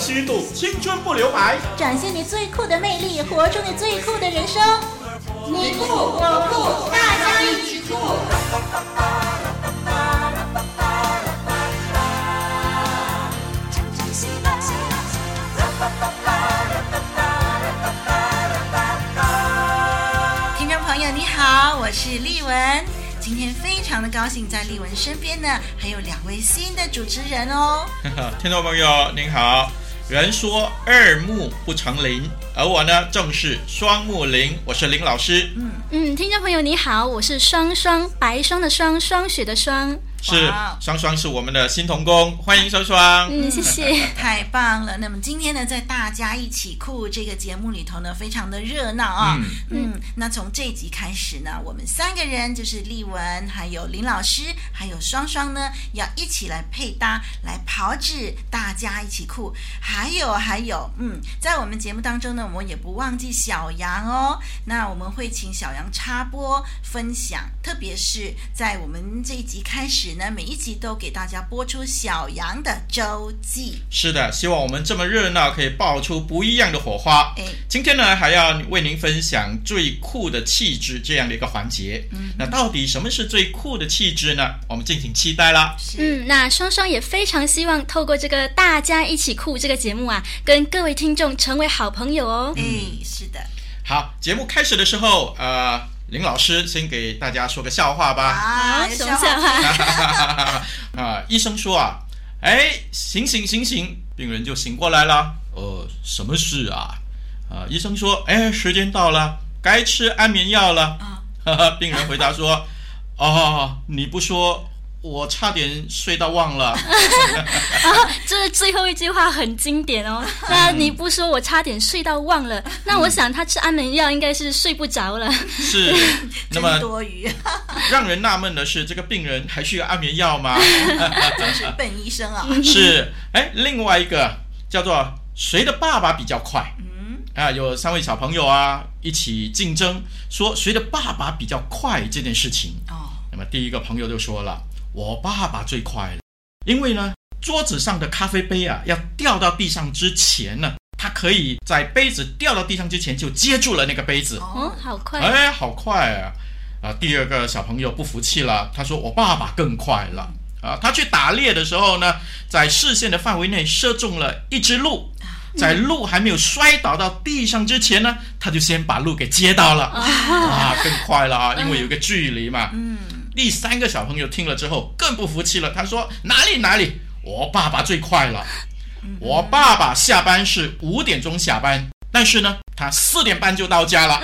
虚度，青春不留白，展现你最酷的魅力，活出你最酷的人生。你酷我酷，大家一起酷！听众朋友你好，我是丽文。今天非常的高兴，在丽文身边呢，还有两位新的主持人哦。听众朋友您好，人说二木不成林，而我呢正是双木林，我是林老师。嗯嗯，听众朋友你好，我是双双，白霜的霜，霜雪的霜。是双双是我们的新童工，欢迎双双。嗯，谢谢，太棒了。那么今天呢，在大家一起酷这个节目里头呢，非常的热闹啊。嗯，嗯，那从这集开始呢，我们三个人就是丽文，还有林老师，还有双双呢，要一起来配搭，来炮制大家一起酷。还有还有，嗯，在我们节目当中呢，我们也不忘记小杨哦。那我们会请小杨插播分享，特别是在我们这一集开始。每一集都给大家播出小杨的周记。是的，希望我们这么热闹，可以爆出不一样的火花。哎，今天呢，还要为您分享最酷的气质这样的一个环节。嗯，那到底什么是最酷的气质呢？我们敬请期待啦。嗯，那双双也非常希望透过这个大家一起酷这个节目啊，跟各位听众成为好朋友哦。嗯，是的。好，节目开始的时候，呃。林老师先给大家说个笑话吧。啊，什么笑话？啊，医生说啊，哎，醒醒醒醒，病人就醒过来了。呃，什么事啊？啊，医生说，哎，时间到了，该吃安眠药了。啊，病人回答说，哦，你不说。我差点睡到忘了，啊，这最后一句话很经典哦。那你不说，我差点睡到忘了。那我想他吃安眠药应该是睡不着了。是，那么多余。让人纳闷的是，这个病人还需要安眠药吗？真是笨医生啊！是，哎，另外一个叫做谁的爸爸比较快？嗯，啊，有三位小朋友啊一起竞争，说谁的爸爸比较快这件事情。哦，那么第一个朋友就说了。我爸爸最快了，因为呢，桌子上的咖啡杯啊，要掉到地上之前呢，他可以在杯子掉到地上之前就接住了那个杯子。哦，好快！哎，好快啊！啊，第二个小朋友不服气了，他说：“我爸爸更快了啊！他去打猎的时候呢，在视线的范围内射中了一只鹿，在鹿还没有摔倒到地上之前呢，他就先把鹿给接到了。啊，更快了啊，因为有个距离嘛。嗯。”第三个小朋友听了之后更不服气了，他说：“哪里哪里，我爸爸最快了。我爸爸下班是五点钟下班，但是呢，他四点半就到家了。”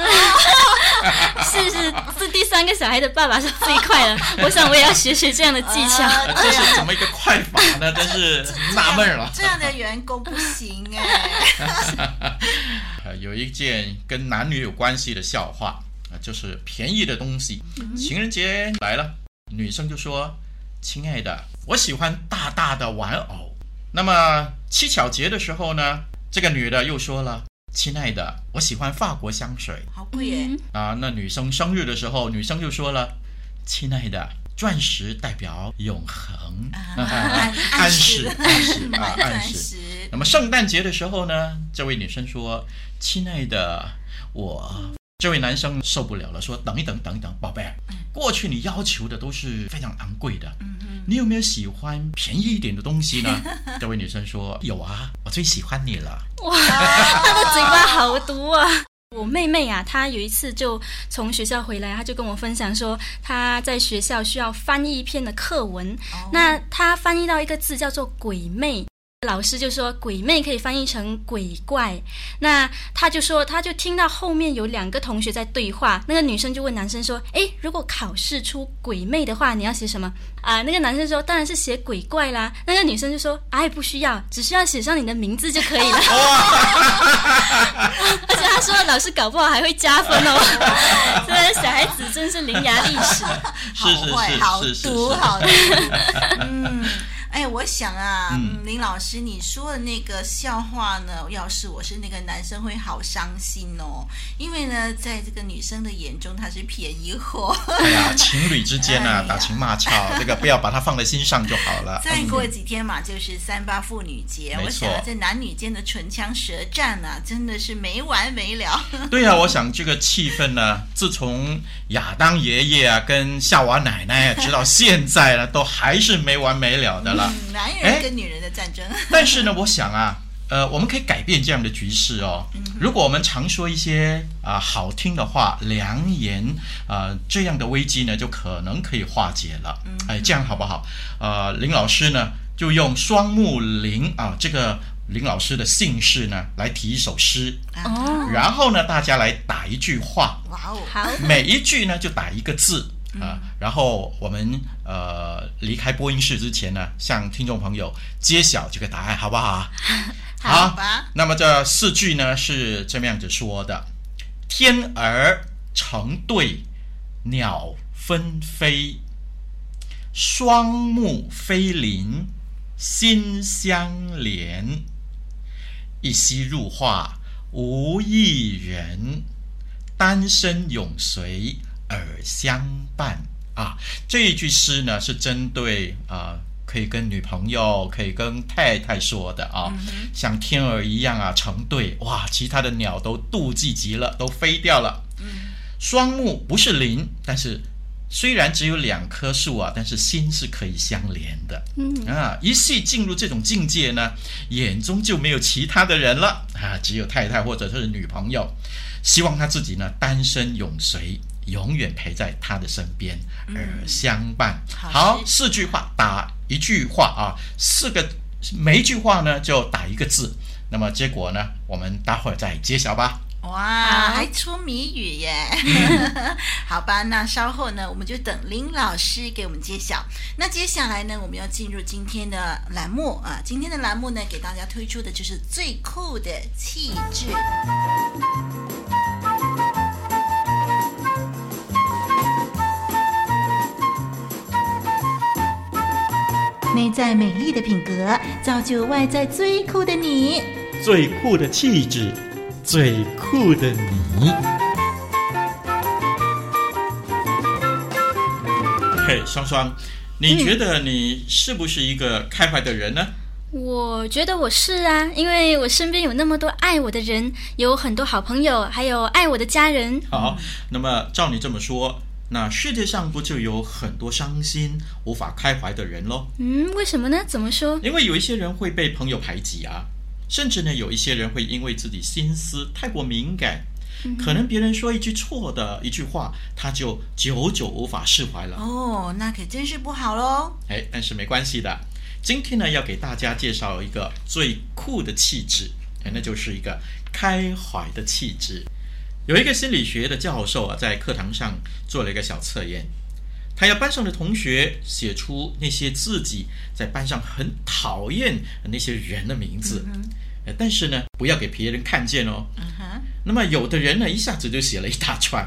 是是是，第三个小孩的爸爸是最快的。我想我也要学学这样的技巧。这是怎么一个快法呢？真是纳闷了。这样的员工不行哎。有一件跟男女有关系的笑话。就是便宜的东西。情人节来了，女生就说：“亲爱的，我喜欢大大的玩偶。”那么七巧节的时候呢，这个女的又说了：“亲爱的，我喜欢法国香水。”好贵耶！啊，那女生生日的时候，女生就说了：“亲爱的，钻石代表永恒。”暗示暗示啊，暗示。那么圣诞节的时候呢，这位女生说：“亲爱的，我。”这位男生受不了了，说：“等一等，等一等，宝贝，过去你要求的都是非常昂贵的，你有没有喜欢便宜一点的东西呢？” 这位女生说：“有啊，我最喜欢你了。”哇，他的嘴巴好毒啊！我妹妹啊，她有一次就从学校回来，她就跟我分享说，她在学校需要翻译一篇的课文，那她翻译到一个字叫做“鬼魅”。老师就说“鬼魅”可以翻译成“鬼怪”，那他就说，他就听到后面有两个同学在对话，那个女生就问男生说：“诶，如果考试出‘鬼魅’的话，你要写什么？”啊，那个男生说：“当然是写‘鬼怪’啦。”那个女生就说：“哎，不需要，只需要写上你的名字就可以了。”而且他说：“老师搞不好还会加分哦。”这个小孩子真是伶牙俐齿，好坏，好毒，好毒。嗯。哎，我想啊，嗯嗯，林老师你说的那个笑话呢，要是我是那个男生，会好伤心哦，因为呢，在这个女生的眼中，他是便宜货。哎呀，情侣之间呢、啊，哎打情骂俏，这个不要把它放在心上就好了。再过几天嘛，就是三八妇女节，我想这男女间的唇枪舌战啊，真的是没完没了。对呀、啊，我想这个气氛呢，自从亚当爷爷啊跟夏娃奶奶啊，直到现在呢，都还是没完没了的了。嗯，男人跟女人的战争。但是呢，我想啊，呃，我们可以改变这样的局势哦。如果我们常说一些啊、呃、好听的话、良言啊、呃，这样的危机呢，就可能可以化解了。哎，这样好不好？呃，林老师呢，就用双木林啊这个林老师的姓氏呢，来提一首诗。哦，然后呢，大家来打一句话。哇哦，好，每一句呢就打一个字。啊、呃，然后我们呃离开播音室之前呢，向听众朋友揭晓这个答案，好不好？好吧。好，那么这四句呢是这么样子说的：天儿成对，鸟纷飞，双目飞临，心相连，一夕入画无一人，单身永随。耳相伴。啊，这一句诗呢是针对啊，可以跟女朋友、可以跟太太说的啊，嗯、像天鹅一样啊成对。哇，其他的鸟都妒忌极了，都飞掉了。嗯，双木不是林，但是虽然只有两棵树啊，但是心是可以相连的。嗯。啊，一系进入这种境界呢，眼中就没有其他的人了。啊，只有太太或者是女朋友，希望他自己呢单身永随。永远陪在他的身边，而相伴。嗯、好，四句话打一句话啊，四个每一句话呢就打一个字。那么结果呢，我们待会儿再揭晓吧。哇，还出谜语耶！好吧，那稍后呢，我们就等林老师给我们揭晓。那接下来呢，我们要进入今天的栏目啊，今天的栏目呢，给大家推出的就是最酷的气质。内在美丽的品格，造就外在最酷的你。最酷的气质，最酷的你。嘿，双双，你觉得你是不是一个开怀的人呢？我觉得我是啊，因为我身边有那么多爱我的人，有很多好朋友，还有爱我的家人。好，那么照你这么说。那世界上不就有很多伤心无法开怀的人喽？嗯，为什么呢？怎么说？因为有一些人会被朋友排挤啊，甚至呢，有一些人会因为自己心思太过敏感，嗯、可能别人说一句错的一句话，他就久久无法释怀了。哦，那可真是不好喽。哎，但是没关系的，今天呢，要给大家介绍一个最酷的气质，那就是一个开怀的气质。有一个心理学的教授啊，在课堂上做了一个小测验，他要班上的同学写出那些自己在班上很讨厌的那些人的名字，嗯、但是呢，不要给别人看见哦。嗯、那么有的人呢，一下子就写了一大串；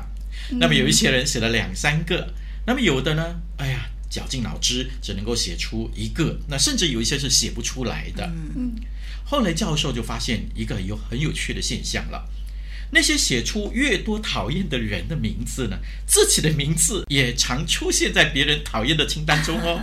那么有一些人写了两三个；那么有的呢，哎呀，绞尽脑汁只能够写出一个，那甚至有一些是写不出来的。嗯、后来教授就发现一个有很有趣的现象了。那些写出越多讨厌的人的名字呢，自己的名字也常出现在别人讨厌的清单中哦。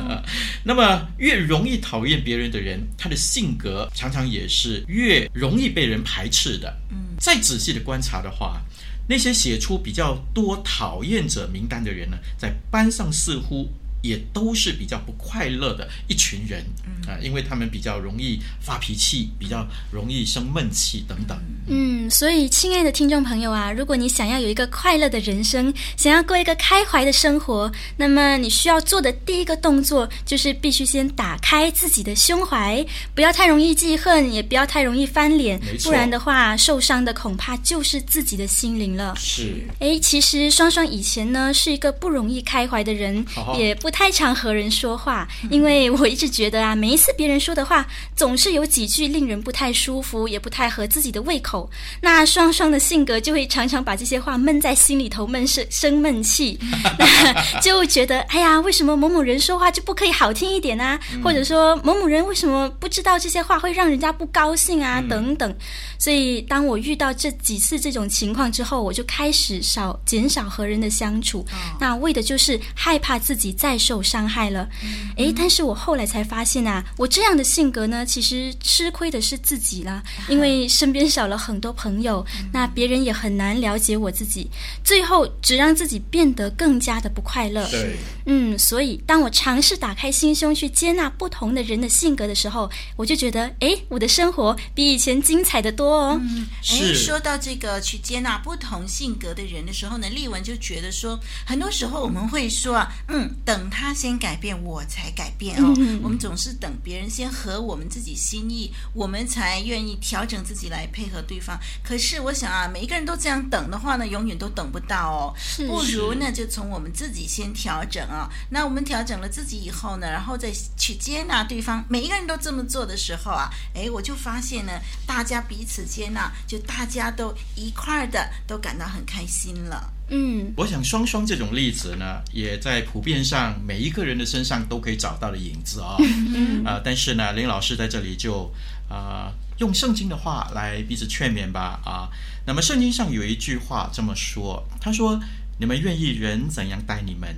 那么越容易讨厌别人的人，他的性格常常也是越容易被人排斥的。再仔细的观察的话，那些写出比较多讨厌者名单的人呢，在班上似乎。也都是比较不快乐的一群人啊，因为他们比较容易发脾气，比较容易生闷气等等。嗯，所以亲爱的听众朋友啊，如果你想要有一个快乐的人生，想要过一个开怀的生活，那么你需要做的第一个动作就是必须先打开自己的胸怀，不要太容易记恨，也不要太容易翻脸，不然的话，受伤的恐怕就是自己的心灵了。是。哎，其实双双以前呢是一个不容易开怀的人，好好也不。太常和人说话，因为我一直觉得啊，每一次别人说的话，总是有几句令人不太舒服，也不太合自己的胃口。那双双的性格就会常常把这些话闷在心里头，闷生生闷气，那就觉得哎呀，为什么某某人说话就不可以好听一点啊？或者说某某人为什么不知道这些话会让人家不高兴啊？等等。所以当我遇到这几次这种情况之后，我就开始少减少和人的相处。那为的就是害怕自己再受伤害了。诶，但是我后来才发现啊，我这样的性格呢，其实吃亏的是自己啦，因为身边少了很多朋友，那别人也很难了解我自己，最后只让自己变得更加的不快乐。对，嗯，所以当我尝试打开心胸去接纳不同的人的性格的时候，我就觉得，诶，我的生活比以前精彩的多哦。嗯，诶，说到这个去接纳不同性格的人的时候呢，丽文就觉得说，很多时候我们会说啊，嗯，等他先改变，我才改变哦。嗯、我们总是等别人先合我们自己心意，我们才愿意调整自己来配合对方。可是我想啊，每一个人都这样等的话呢，永远都等不到哦。是不如呢，就从我们自己先调整啊。那我们调整了自己以后呢，然后再去接纳对方。每一个人都这么做的时候啊，哎，我就发现呢，大家彼此接纳，就大家都一块儿的都感到很开心了。嗯，我想双双这种例子呢，也在普遍上每一个人的身上都可以找到的影子啊、哦。嗯啊、呃，但是呢，林老师在这里就啊、呃，用圣经的话来彼此劝勉吧啊。那么圣经上有一句话这么说，他说：“你们愿意人怎样待你们，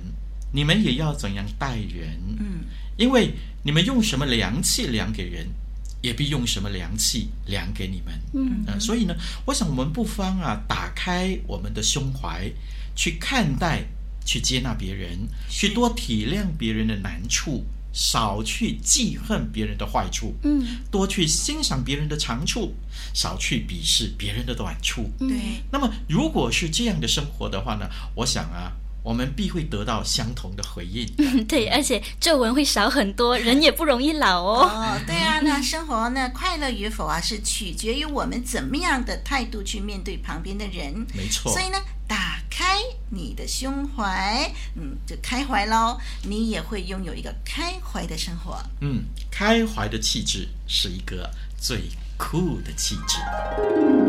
你们也要怎样待人。嗯，因为你们用什么量器量给人。”也必用什么良气量给你们，嗯、呃，所以呢，我想我们不妨啊，打开我们的胸怀，去看待、去接纳别人，去多体谅别人的难处，少去记恨别人的坏处，嗯，多去欣赏别人的长处，少去鄙视别人的短处，对。那么，如果是这样的生活的话呢，我想啊。我们必会得到相同的回应。嗯，对，而且皱纹会少很多，人也不容易老哦。哦，对啊，那生活呢，快乐与否啊，是取决于我们怎么样的态度去面对旁边的人。没错。所以呢，打开你的胸怀，嗯，就开怀喽，你也会拥有一个开怀的生活。嗯，开怀的气质是一个最酷的气质。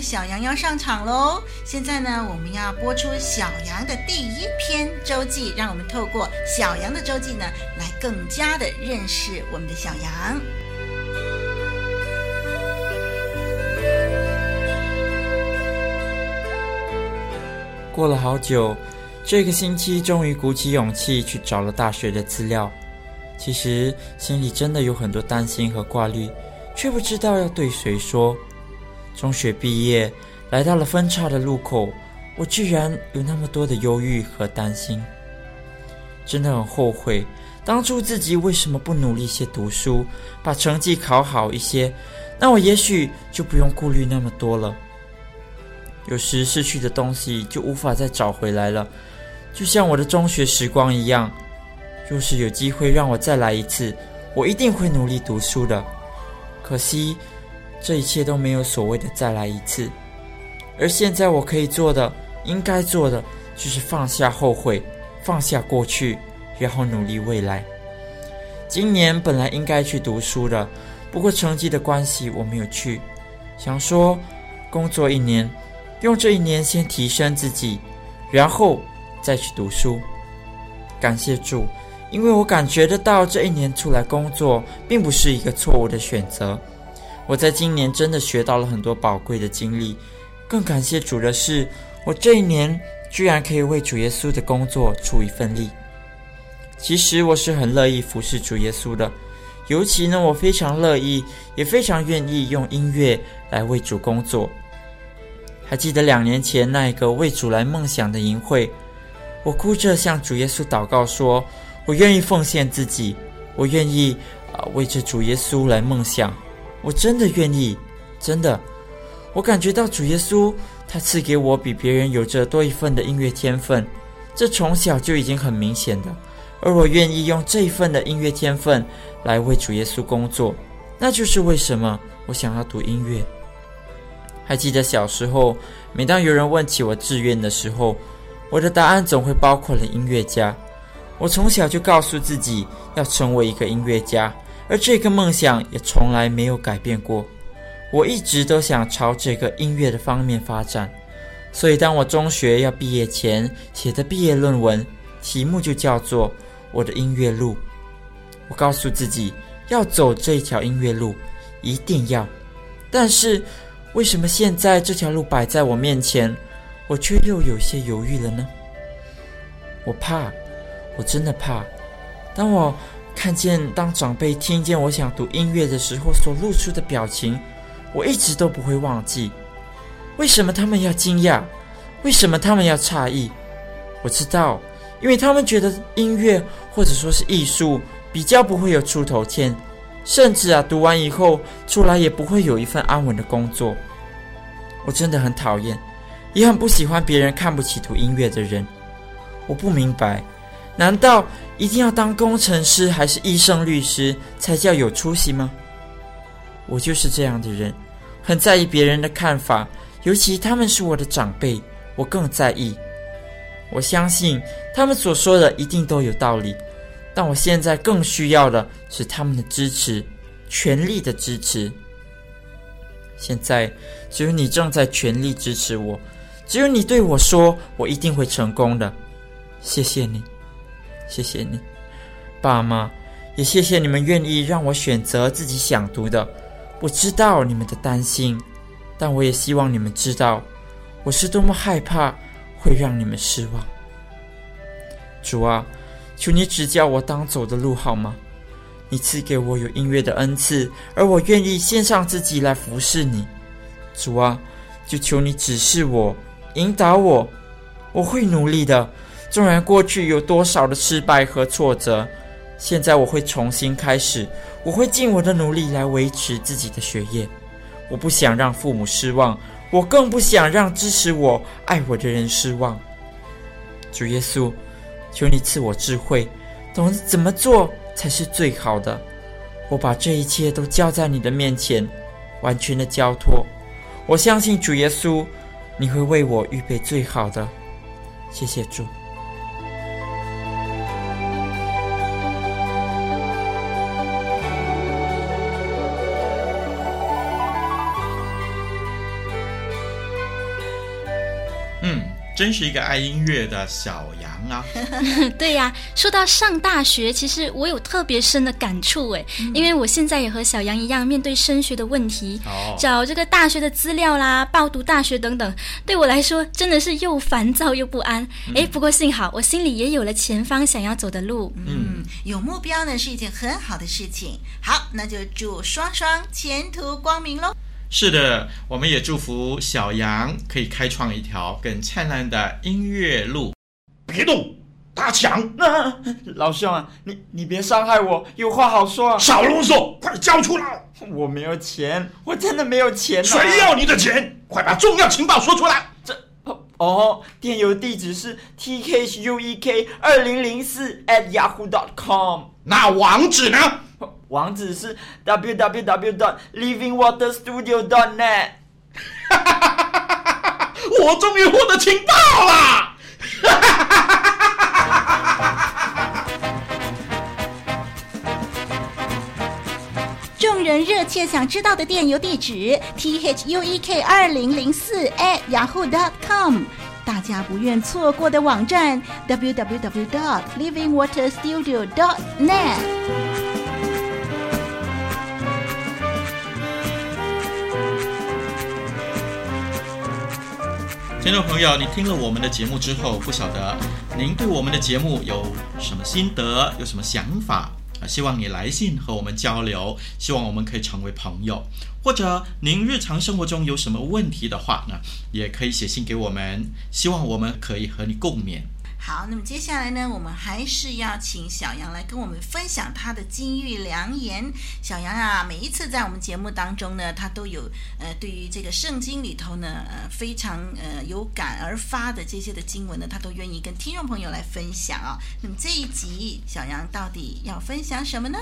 小羊要上场喽！现在呢，我们要播出小羊的第一篇周记，让我们透过小羊的周记呢，来更加的认识我们的小羊。过了好久，这个星期终于鼓起勇气去找了大学的资料。其实心里真的有很多担心和挂虑，却不知道要对谁说。中学毕业，来到了分岔的路口，我居然有那么多的忧郁和担心，真的很后悔当初自己为什么不努力些读书，把成绩考好一些，那我也许就不用顾虑那么多了。有时失去的东西就无法再找回来了，就像我的中学时光一样。若是有机会让我再来一次，我一定会努力读书的。可惜。这一切都没有所谓的再来一次，而现在我可以做的、应该做的，就是放下后悔，放下过去，然后努力未来。今年本来应该去读书的，不过成绩的关系我没有去。想说，工作一年，用这一年先提升自己，然后再去读书。感谢主，因为我感觉得到这一年出来工作，并不是一个错误的选择。我在今年真的学到了很多宝贵的经历，更感谢主的是，我这一年居然可以为主耶稣的工作出一份力。其实我是很乐意服侍主耶稣的，尤其呢，我非常乐意，也非常愿意用音乐来为主工作。还记得两年前那一个为主来梦想的淫会，我哭着向主耶稣祷告说：“我愿意奉献自己，我愿意啊、为着主耶稣来梦想，我真的愿意，真的。我感觉到主耶稣他赐给我比别人有着多一份的音乐天分，这从小就已经很明显的。而我愿意用这一份的音乐天分来为主耶稣工作，那就是为什么我想要读音乐。”还记得小时候，每当有人问起我志愿的时候，我的答案总会包括了音乐家。我从小就告诉自己要成为一个音乐家，而这个梦想也从来没有改变过。我一直都想朝这个音乐的方面发展，所以当我中学要毕业前写的毕业论文，题目就叫做《我的音乐路》。我告诉自己要走这条音乐路，一定要。但是，为什么现在这条路摆在我面前，我却又有些犹豫了呢？我怕，我真的怕。当我看见当长辈听见我想读音乐的时候所露出的表情，我一直都不会忘记。为什么他们要惊讶？为什么他们要诧异？我知道，因为他们觉得音乐或者说是艺术比较不会有出头天。甚至啊，读完以后出来也不会有一份安稳的工作。我真的很讨厌，也很不喜欢别人看不起读音乐的人。我不明白，难道一定要当工程师还是医生、律师才叫有出息吗？我就是这样的人，很在意别人的看法，尤其他们是我的长辈，我更在意。我相信他们所说的一定都有道理。但我现在更需要的是他们的支持，全力的支持。现在只有你正在全力支持我，只有你对我说我一定会成功的。谢谢你，谢谢你，爸妈，也谢谢你们愿意让我选择自己想读的。我知道你们的担心，但我也希望你们知道，我是多么害怕会让你们失望。主啊。求你指教我当走的路好吗？你赐给我有音乐的恩赐，而我愿意献上自己来服侍你。主啊，就求你指示我，引导我，我会努力的。纵然过去有多少的失败和挫折，现在我会重新开始，我会尽我的努力来维持自己的学业。我不想让父母失望，我更不想让支持我、爱我的人失望。主耶稣。求你赐我智慧，懂得怎么做才是最好的。我把这一切都交在你的面前，完全的交托。我相信主耶稣，你会为我预备最好的。谢谢主。真是一个爱音乐的小羊。啊、对呀，说到上大学，其实我有特别深的感触哎，嗯、因为我现在也和小杨一样面对升学的问题，哦、找这个大学的资料啦，报读大学等等，对我来说真的是又烦躁又不安。哎、嗯，不过幸好我心里也有了前方想要走的路。嗯，有目标呢是一件很好的事情。好，那就祝双双前途光明喽。是的，我们也祝福小杨可以开创一条更灿烂的音乐路。别动，打抢！啊、老兄啊，你你别伤害我，有话好说。少啰嗦，快交出来！我没有钱，我真的没有钱、啊。谁要你的钱？快把重要情报说出来！这哦，电邮地址是 t h u e k 二零零四 at yahoo dot com。那网址呢？网址是 w w w dot living water studio dot net。我终于获得情报了。众人热切想知道的电邮地址：t h u e k 二零零四 at yahoo dot com。大家不愿错过的网站：w w w dot living water studio dot net。听众朋友，你听了我们的节目之后，不晓得您对我们的节目有什么心得，有什么想法啊？希望你来信和我们交流，希望我们可以成为朋友。或者您日常生活中有什么问题的话呢，也可以写信给我们，希望我们可以和你共勉。好，那么接下来呢，我们还是要请小杨来跟我们分享他的金玉良言。小杨啊，每一次在我们节目当中呢，他都有呃，对于这个圣经里头呢，呃，非常呃有感而发的这些的经文呢，他都愿意跟听众朋友来分享啊。那么这一集，小杨到底要分享什么呢？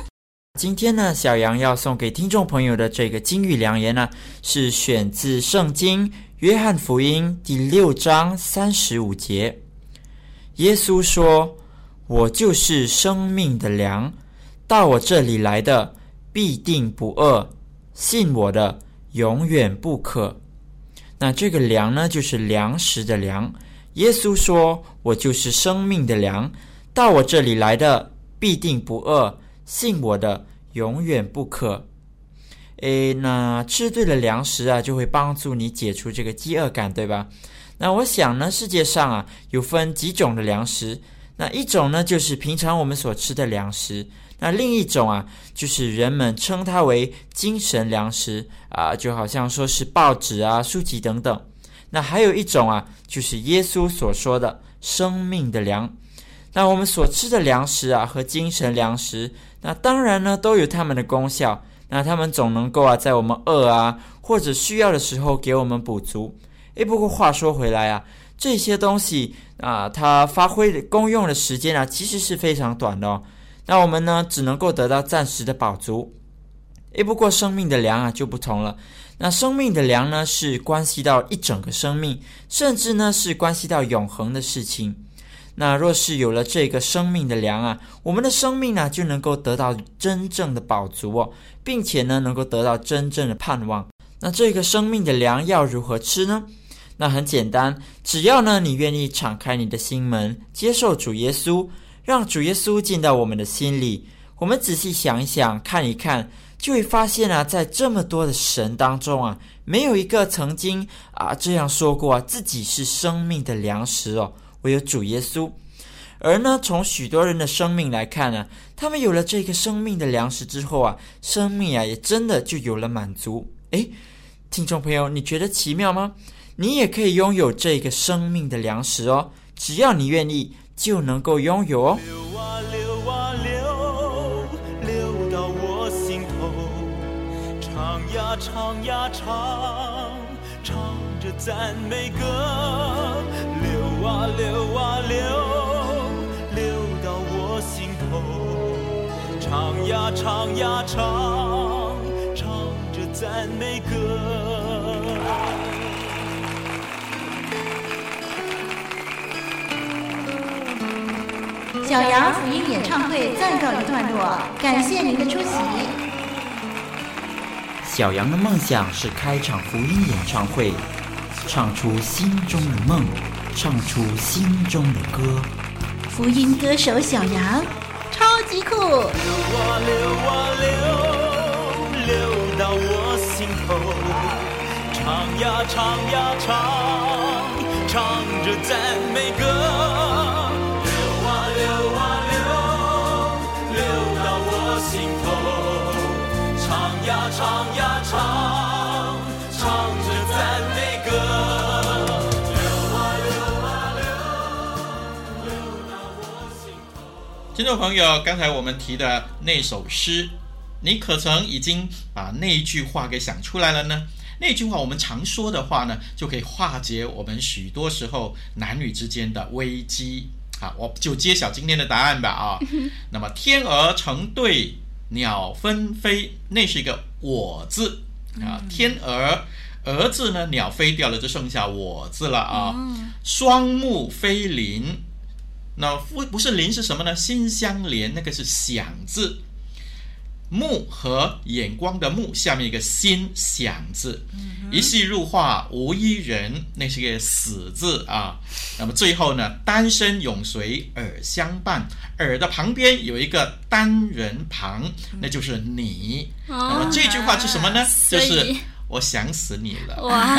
今天呢，小杨要送给听众朋友的这个金玉良言呢，是选自圣经约翰福音第六章三十五节。耶稣说：“我就是生命的粮，到我这里来的必定不饿，信我的永远不渴。”那这个粮呢，就是粮食的粮。耶稣说：“我就是生命的粮，到我这里来的必定不饿。”信我的永远不渴。诶，那吃对了粮食啊，就会帮助你解除这个饥饿感，对吧？那我想呢，世界上啊有分几种的粮食。那一种呢，就是平常我们所吃的粮食；那另一种啊，就是人们称它为精神粮食啊，就好像说是报纸啊、书籍等等。那还有一种啊，就是耶稣所说的生命的粮。那我们所吃的粮食啊，和精神粮食，那当然呢都有它们的功效。那它们总能够啊，在我们饿啊或者需要的时候给我们补足。诶，不过话说回来啊，这些东西啊，它发挥的功用的时间啊，其实是非常短的哦。那我们呢，只能够得到暂时的饱足。诶，不过生命的粮啊就不同了。那生命的粮呢，是关系到一整个生命，甚至呢是关系到永恒的事情。那若是有了这个生命的粮啊，我们的生命呢就能够得到真正的饱足哦，并且呢能够得到真正的盼望。那这个生命的粮要如何吃呢？那很简单，只要呢你愿意敞开你的心门，接受主耶稣，让主耶稣进到我们的心里。我们仔细想一想，看一看，就会发现啊，在这么多的神当中啊，没有一个曾经啊这样说过啊，自己是生命的粮食哦。唯有主耶稣，而呢，从许多人的生命来看呢，他们有了这个生命的粮食之后啊，生命啊也真的就有了满足。诶，听众朋友，你觉得奇妙吗？你也可以拥有这个生命的粮食哦，只要你愿意，就能够拥有哦。流啊流啊流，流到我心头，唱呀唱呀唱，唱着赞美歌。流啊流啊流，流到我心头，唱呀唱呀唱，唱着赞美歌。小羊福音演唱会暂告一段落，感谢您的出席。小羊的梦想是开场福音演唱会，唱出心中的梦。唱出心中的歌，福音歌手小羊，超级酷！流啊流啊流，流到我心头，唱呀唱呀唱，唱着赞美歌。呀唱呀唱，唱着赞美歌。听众朋友，刚才我们提的那首诗，你可曾已经把那一句话给想出来了呢？那句话我们常说的话呢，就可以化解我们许多时候男女之间的危机。好，我就揭晓今天的答案吧。啊，那么天鹅成对，鸟纷飞，那是一个我字啊。天鹅，鹅字呢，鸟飞掉了，就剩下我字了啊。双目飞林。那不不是林是什么呢？心相连，那个是想字。目和眼光的目，下面一个心想字。嗯、一戏入画无一人，那是个死字啊。那么最后呢，单身永随耳相伴，耳的旁边有一个单人旁，那就是你。哦、那么这句话是什么呢？就是。我想死你了！哇，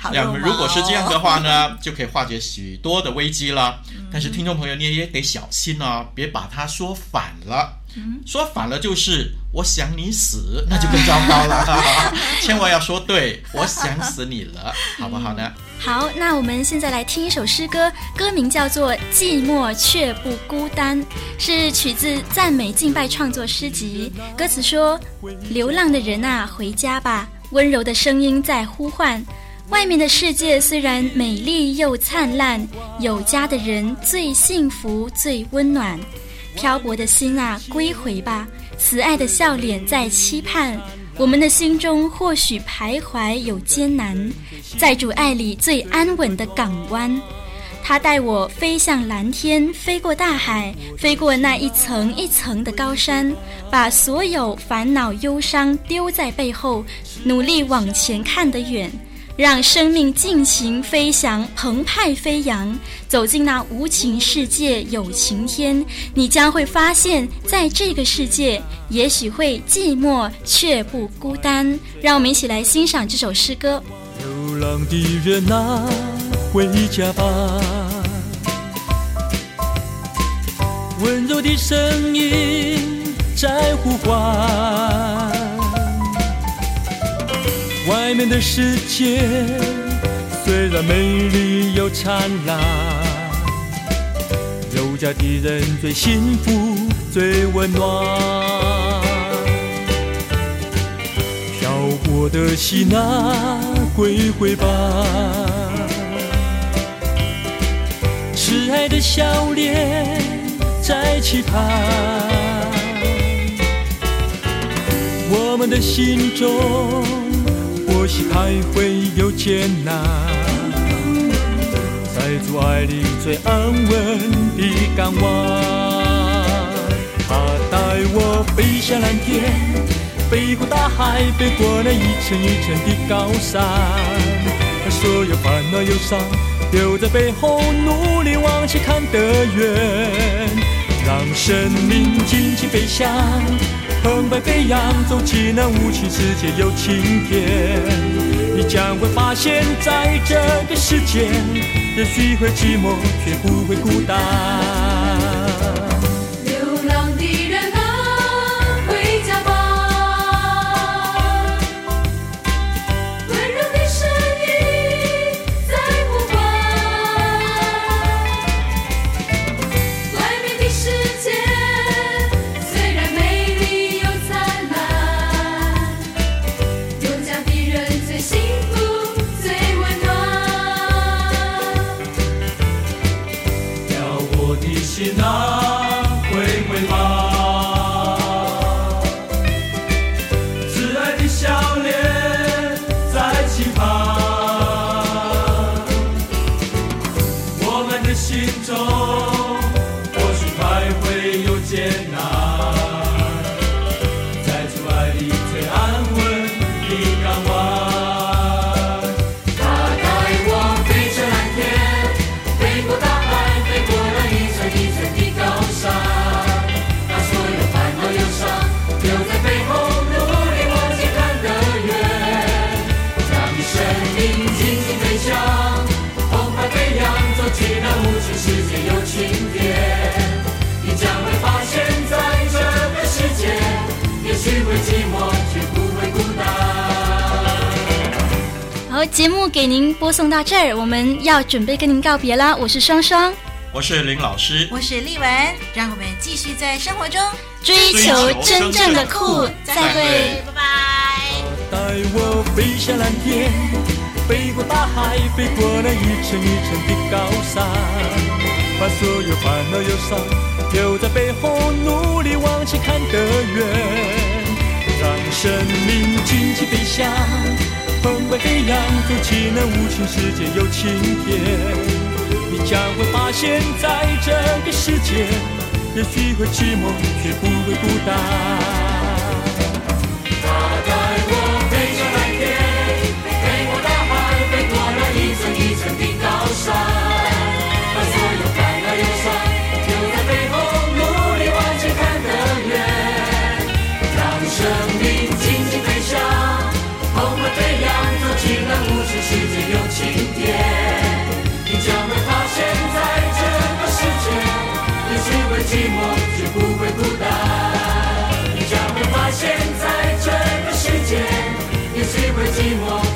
如果是这样的话呢，就可以化解许多的危机了。但是听众朋友，你也得小心哦，别把它说反了。说反了就是我想你死，那就更糟糕了。千万要说对，我想死你了，好不好呢？好，那我们现在来听一首诗歌，歌名叫做《寂寞却不孤单》，是取自赞美敬拜创作诗集。歌词说：“流浪的人啊，回家吧，温柔的声音在呼唤。外面的世界虽然美丽又灿烂，有家的人最幸福最温暖。漂泊的心啊，归回吧，慈爱的笑脸在期盼。”我们的心中或许徘徊有艰难，在主爱里最安稳的港湾，他带我飞向蓝天，飞过大海，飞过那一层一层的高山，把所有烦恼忧伤丢在背后，努力往前看得远。让生命尽情飞翔，澎湃飞扬，走进那无情世界有晴天。你将会发现，在这个世界，也许会寂寞却不孤单。让我们一起来欣赏这首诗歌。流浪的人啊，回家吧。温柔的声音在呼唤。外面的世界虽然美丽又灿烂，有家的人最幸福最温暖。漂泊的心啊，归回吧，慈爱的笑脸在期盼，我们的心中。或许还会有艰难，在主爱里最安稳的港湾。他带我飞向蓝天，飞过大海，飞过那一层一层的高山，把所有烦恼忧伤丢在背后，努力往前看得远，让生命尽情飞翔。澎湃飞扬，走进那无情世界有晴天。你将会发现，在这个世界，也许会寂寞，却不会孤单。节目给您播送到这儿，我们要准备跟您告别了。我是双双，我是林老师，我是丽文，让我们继续在生活中追求真正的酷。再会，拜拜。带我飞向蓝天，飞过大海，飞过那一层一层的高山，把所有烦恼忧伤留在背后，努力往前看得远，让生命尽情飞翔。澎湃飞扬，走进那无情世界有晴天。你将会发现，在这个世界，也许会寂寞，却不会孤单。寂寞绝不会孤单你将会发现在这个世界也许会寂寞。